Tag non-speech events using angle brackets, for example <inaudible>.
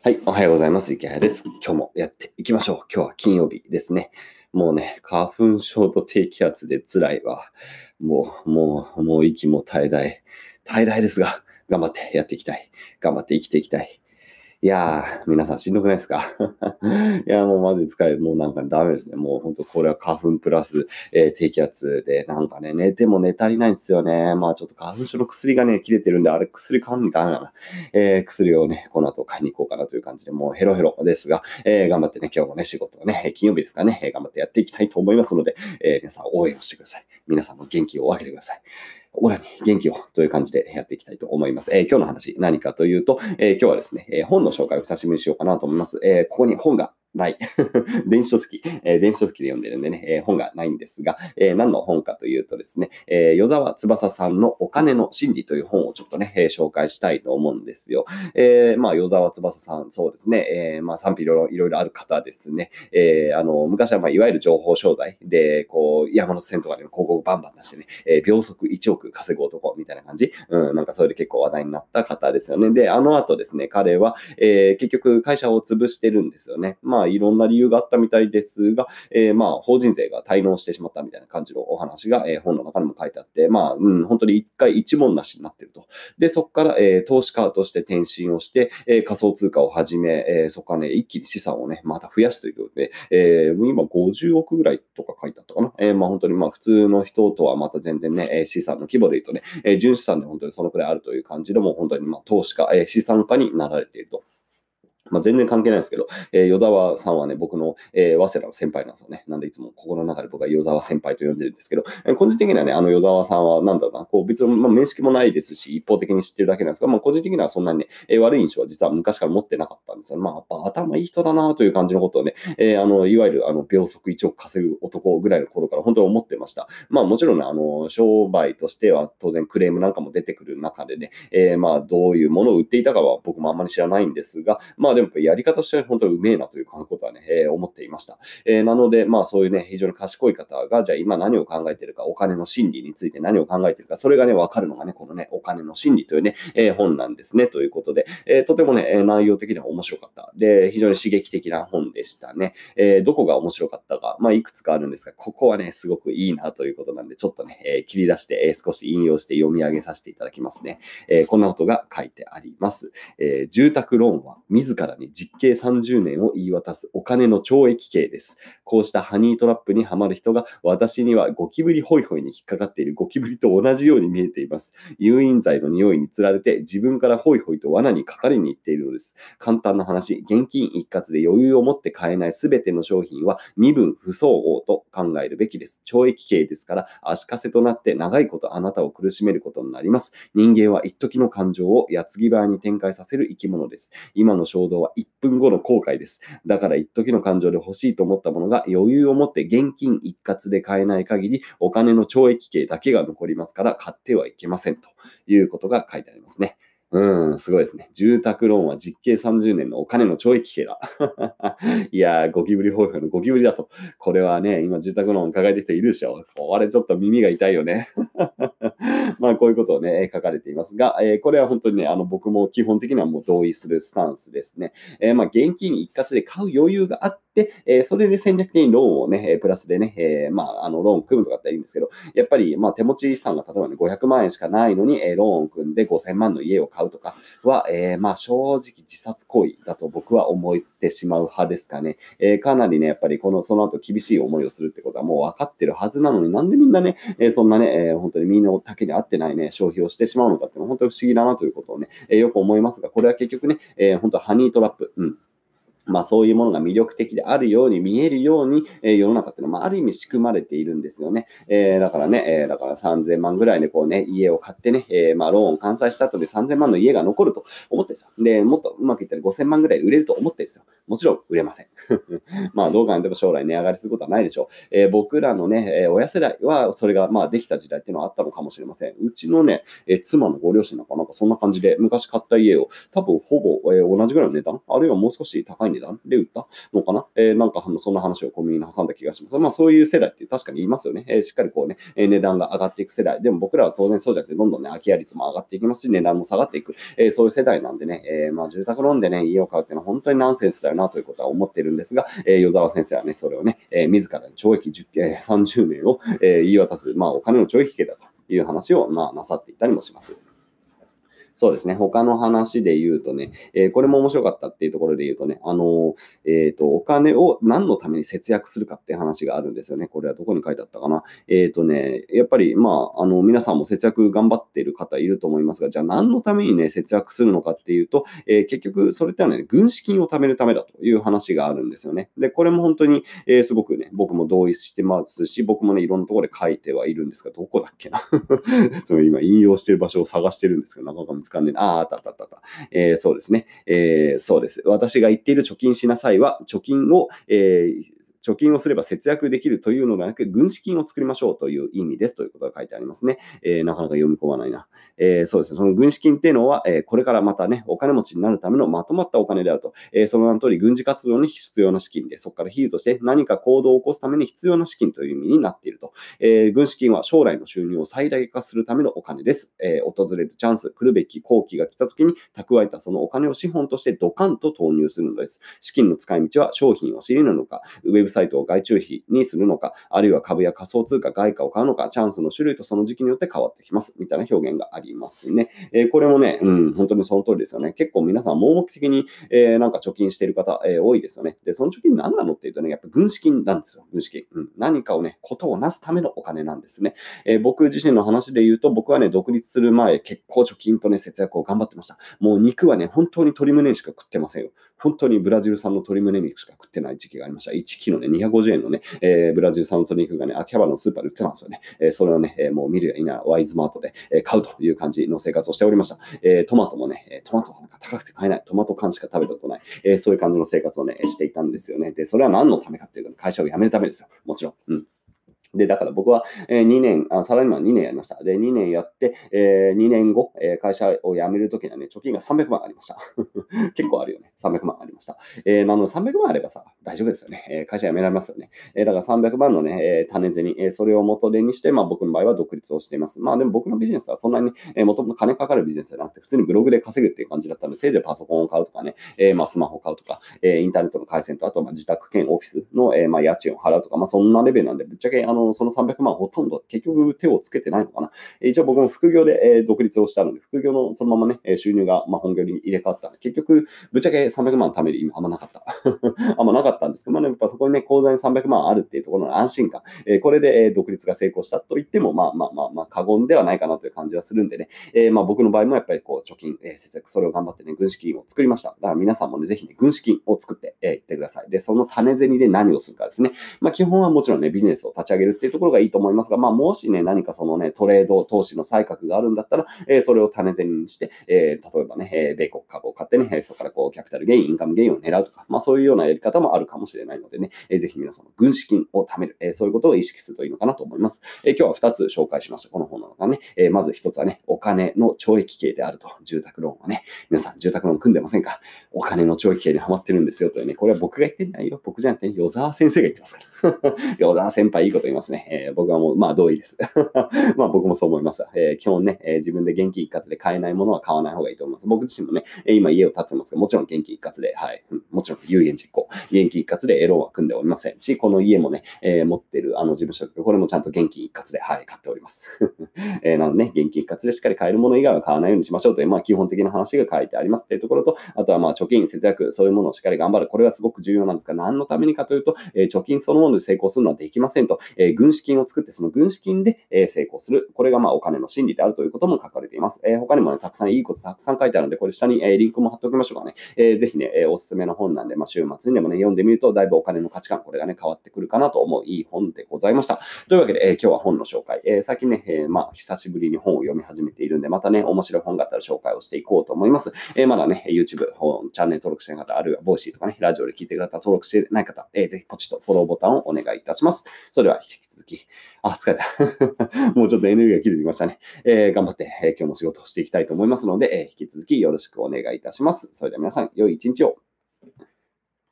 はい、おはようございます。池谷です。今日もやっていきましょう。今日は金曜日ですね。もうね、花粉症と低気圧で辛いわ。もう、もう、もう息も絶え絶え、絶え絶えですが、頑張ってやっていきたい。頑張って生きていきたい。いやー、皆さんしんどくないですか？<laughs> いや、もうマジ疲れ、もうなんかダメですね。もう本当これは花粉プラス、えー、低気圧で、なんかね、寝ても寝足りないんですよね。まあちょっと花粉症の薬がね、切れてるんで、あれ薬買わなきゃダメだな。えー、薬をね、この後買いに行こうかなという感じで、もうヘロヘロですが、えー、頑張ってね、今日もね、仕事をね、金曜日ですかね、頑張ってやっていきたいと思いますので、え皆さん応援をしてください。皆さんの元気を分けてください。オラに元気をという感じでやっていきたいと思います。え、今日の話何かというと、え、今日はですね、え、本の紹介を久しぶりにしようかなと思います。えここに本がない。<laughs> 電子書籍、えー、電子書籍で読んでるんでね、えー、本がないんですが、えー、何の本かというとですね、えー、与沢翼さんのお金の心理という本をちょっとね、え、紹介したいと思うんですよ。え、まあ、与沢翼さん、そうですね、え、まあ、賛否いろいろある方ですね。え、あの、昔はまあ、いわゆる情報商材で、こう、山手線とかで広告バンバン出してね、え、秒速1億稼ぐ男みたいな感じ。うん、なんかそれで結構話題になった方ですよね。で、あの後ですね、彼は、え、結局会社を潰してるんですよね。まあ、いろんな理由があったみたいですが、えー、まあ、法人税が滞納してしまったみたいな感じのお話が、えー、本の中にも書いてあって、まあ、うん、本当に一回一問なしになってると。で、そこから、えー、投資家として転身をして、えー、仮想通貨を始め、えー、そこからね、一気に資産をね、また増やすということで、えー、今50億ぐらいとか書いてあったかな。えー、まあ本当にまあ普通の人とはまた全然ね、資産の規模で言うとね、えー、純資産で本当にそのくらいあるという感じでも、本当にまあ投資家、えー、資産家になられていると。まあ、全然関係ないですけど、<laughs> えー、与沢さんはね、僕の、えー、早稲田の先輩なんですよね。なんでいつも心の中で僕は与沢先輩と呼んでるんですけど、えー、個人的にはね、あの与沢さんはなんだろうな、こう別に、まあ、面識もないですし、一方的に知ってるだけなんですが、まあ、個人的にはそんなにね、えー、悪い印象は実は昔から持ってなかったんですよ。ねまあ、やっぱ頭いい人だなという感じのことをね、えー、あの、いわゆるあの、秒速1億稼ぐ男ぐらいの頃から本当に思ってました。まあ、もちろんね、あの、商売としては当然クレームなんかも出てくる中でね、えー、まあ、どういうものを売っていたかは僕もあんまり知らないんですが、まあ、でもやり方としてに本当にうめえなということはね、えー、思っていました。えー、なので、まあそういうね、非常に賢い方が、じゃあ今何を考えてるか、お金の心理について何を考えてるか、それがね、わかるのがね、このね、お金の心理というね、えー、本なんですね、ということで、えー、とてもね、内容的には面白かった。で、非常に刺激的な本でしたね。えー、どこが面白かったか、まあいくつかあるんですが、ここはね、すごくいいなということなんで、ちょっとね、えー、切り出して、えー、少し引用して読み上げさせていただきますね。えー、こんなことが書いてあります。えー、住宅ローンは自らに実刑30年を言い渡すお金の懲役刑です。こうしたハニートラップにはまる人が私にはゴキブリホイホイに引っかかっているゴキブリと同じように見えています。誘引剤の匂いにつられて自分からホイホイと罠にかかりに行っているのです。簡単な話、現金一括で余裕を持って買えないすべての商品は身分不相応と考えるべきです。懲役刑ですから足かせとなって長いことあなたを苦しめることになります。人間は一時の感情を矢継ぎ早に展開させる生き物です。今の衝動は1分後の後悔です。だから一時の感情で欲しいと思ったものが余裕を持って現金一括で買えない限りお金の懲役刑だけが残りますから買ってはいけませんということが書いてありますね。うん、すごいですね。住宅ローンは実刑30年のお金の懲役刑だ。<laughs> いやー、ゴキブリホイホイのゴキブリだと。これはね、今住宅ローン抱えてる人いるでしょ。これちょっと耳が痛いよね。まあ、こういうことをね、書かれていますが、えー、これは本当にね、あの、僕も基本的にはもう同意するスタンスですね。えー、まあ、現金一括で買う余裕があって、でえ、それで戦略的にローンをね、プラスでね、え、まあ、あの、ローン組むとかっていいんですけど、やっぱり、まあ、手持ち資産が例えばね、500万円しかないのに、えー、ローンを組んで5000万の家を買うとかは、え、まあ、正直自殺行為だと僕は思ってしまう派ですかね。え、かなりね、やっぱりこの、その後厳しい思いをするってことはもう分かってるはずなのになんでみんなね、え、そんなね、え、本当にみんな丈に合ってないね、消費をしてしまうのかっていうのは本当に不思議だなということをね、え、よく思いますが、これは結局ね、えー、本当ハニートラップ、うん。まあそういうものが魅力的であるように見えるように、えー、世の中っていうのは、まあ、ある意味仕組まれているんですよね。えー、だからね、えー、だから3000万ぐらいでこうね、家を買ってね、えー、まあローンを完済した後で3000万の家が残ると思ってるんですよ。で、もっとうまくいったら5000万ぐらい売れると思ってるんですよ。もちろん売れません。<laughs> まあ、どう考えても将来値上がりすることはないでしょう。えー、僕らのね、えー、親世代はそれがまあできた時代っていうのはあったのかもしれません。うちのね、えー、妻のご両親なんかなんかそんな感じで昔買った家を多分ほぼ、えー、同じぐらいの値段、あるいはもう少し高い値段？で売った？のかな、えー、なんかそんな話をコンビニに挟んだ気がします。まあそういう世代って確かに言いますよね。えー、しっかりこうね、えー、値段が上がっていく世代。でも僕らは当然そうじゃなくてどんどんね、空き家率も上がっていきますし、値段も下がっていく。えー、そういう世代なんでね、えー、まあ住宅ローンでね、家を買うっていうのは本当にナンセンスだよねなということは思ってるんですが、えー、与沢先生はね、それをね、えー、自ら懲役10、えー、30年を、えー、言い渡す、まあお金の懲役刑だという話を、まあ、なさっていたりもします。そうですね。他の話で言うとね、えー、これも面白かったっていうところで言うとね、あの、えっ、ー、と、お金を何のために節約するかっていう話があるんですよね。これはどこに書いてあったかな。えっ、とね、やっぱり、まあ、あの、皆さんも節約頑張っている方いると思いますが、じゃあ何のためにね、節約するのかっていうと、え結局、それってはね、軍資金を貯めるためだという話があるんですよね。で、これも本当に、えすごくね、僕も同意してますし、僕もね、いろんなところで書いてはいるんですが、どこだっけな <laughs> その今、引用してる場所を探してるんですけど、なかなか見つかんねえ。ああ、あったあった。たたた。えー、そうですね。えー、そうです。私が言っている貯金しなさいは、貯金を、えー、貯金をすれば節約できるというのではなく、軍資金を作りましょうという意味ですということが書いてありますね。えー、なかなか読み込まないな。えー、そうですね。その軍資金っていうのは、えー、これからまたね、お金持ちになるためのまとまったお金であると。えその名の通り、軍事活動に必要な資金で、そこから比喩として何か行動を起こすために必要な資金という意味になっていると。え軍資金は将来の収入を最大化するためのお金です。え訪れるチャンス、来るべき好機が来た時に蓄えたそのお金を資本としてドカンと投入するのです。資金の使い道は商品を知りなのか、ウェブサイトを外注費にするのか、あるいは株や仮想通貨、外貨を買うのか、チャンスの種類とその時期によって変わってきます。みたいな表現がありますね。えー、これもね、うん、本当にその通りですよね。結構皆さん盲目的に、えー、なんか貯金している方、えー、多いですよね。で、その貯金何なのっていうとね、やっぱ軍資金なんですよ。軍資金。うん、何かをね、ことをなすためのお金なんですね。え、僕自身の話で言うと、僕はね、独立する前、結構貯金とね、節約を頑張ってました。もう肉はね、本当に鶏胸しか食ってませんよ。本当にブラジル産の鶏胸肉しか食ってない時期がありました。1キロね、250円のね、えー、ブラジル産の鶏肉がね、秋葉原のスーパーで売ってたんですよね。えー、それをね、えー、もう見るやいな、ワイズマートで、え買うという感じの生活をしておりました。えトマトもね、トマトはなんか高くて買えない。トマト缶しか食べたことない。えそういう感じの生活をね、していたんですよね。で、それは何のためかっていうと、会社を辞めるためですよ。もちろん。うん。で、だから僕はえ2年、あサラリーマン2年やりました。で、2年やって、えー、2年後、え、会社を辞めるときにはね、貯金が300万ありました。<laughs> 結構あるよね。300万ありました。えー、なので300万あればさ、大丈夫ですよね。え、会社辞められますよね。え、だから300万のね、え、種銭、え、それを元手にして、まあ僕の場合は独立をしています。まあでも僕のビジネスはそんなに、えー、もともと金かかるビジネスじゃなくて、普通にブログで稼ぐっていう感じだったので、せいぜいパソコンを買うとかね、えー、まあスマホを買うとか、え、インターネットの回線と、あとまあ自宅兼オフィスの、え、まあ家賃を払うとか、まあそんなレベルなんで、ぶっちゃけあの、その300万ほとんど結局手をつけてないのかな。一応僕も副業でえ独立をしたので、副業のそのままね、収入がま本業に入れ替わったので、結局、ぶっちゃけ300万貯める意味あんまなかった。<laughs> あんまなかったんですけど、まあ、ね、やっぱそこにね、口座に300万あるっていうところの安心感、えこれでえ独立が成功したと言っても、まあまあまあまあ、過言ではないかなという感じはするんでね、えー、まあ僕の場合もやっぱりこう、貯金、えー、節約、それを頑張ってね、軍資金を作りました。だから皆さんもね、ぜひね、軍資金を作ってい、えー、ってください。で、その種銭で何をするかですね。まあ基本はもちろんね、ビジネスを立ち上げるっていうところがいいと思いますが、まあもしね、何かそのね、トレード投資の才覚があるんだったら、えー、それを種銭にして、えー、例えばね、えー、米国株を買ってね、そこからこう、キャピタルゲイン、インカムゲインを狙うとか、まあそういうようなやり方もあるかもしれないのでね、えー、ぜひ皆さんも軍資金を貯める、えー、そういうことを意識するといいのかなと思います。えー、今日は2つ紹介しました。この本の中ね、えー、まず1つはね、お金の懲役刑であると、住宅ローンはね、皆さん住宅ローン組んでませんか？お金の懲役刑にハマってるんですよというね、これは僕が言ってないよ。僕じゃなくて、与沢先生が言ってますから。<laughs> 与沢先輩いいこと言いますね。えー、僕はもう、まあ同意です。<laughs> まあ僕もそう思います。えー、基本ね、えー、自分で元気一括で買えないものは買わない方がいいと思います。僕自身もね、え今家を建ってますけど、もちろん元気一括で、はい、うん、もちろん有言実行、元気一括でエローは組んでおりませんし、この家もね、えー、持ってるあの事務所ですけど、これもちゃんと元気一括で、はい、買っております。えー、なのでね、現金一括でしっかり買えるもの以外は買わないようにしましょうという、まあ基本的な話が書いてありますっていうところと、あとはまあ貯金、節約、そういうものをしっかり頑張る。これはすごく重要なんですが、何のためにかというと、えー、貯金そのもので成功するのはできませんと、えー、軍資金を作って、その軍資金で、え、成功する。これがまあお金の心理であるということも書かれています。え、他にもね、たくさんいいことたくさん書いてあるので、これ下に、え、リンクも貼っておきましょうかね。えー、ー、ぜひね、え、おすすめの本なんで、まあ、週末にでもね、読んでみると、だいぶお金の価値観、これがね、変わってくるかなと思ういい本でございました。というわけで、え、今日は本の紹介。え、最近ね、え、まあ、久しぶりに本を読み始めているんで、またね、面白い本があったら紹介をしていこうと思います。えー、まだね、YouTube、チャンネル登録してない方、あるいは Voicy とかね、ラジオで聞いてる方、登録してない方、えー、ぜひポチッとフォローボタンをお願いいたします。それでは、引き続き、あ、疲れた。<laughs> もうちょっとエネルギーが切れてきましたね。えー、頑張って、え、今日も仕事をしていきたいと思いますので、え、引き続きよろしくお願いいたします。それでは皆さん、良い一日を。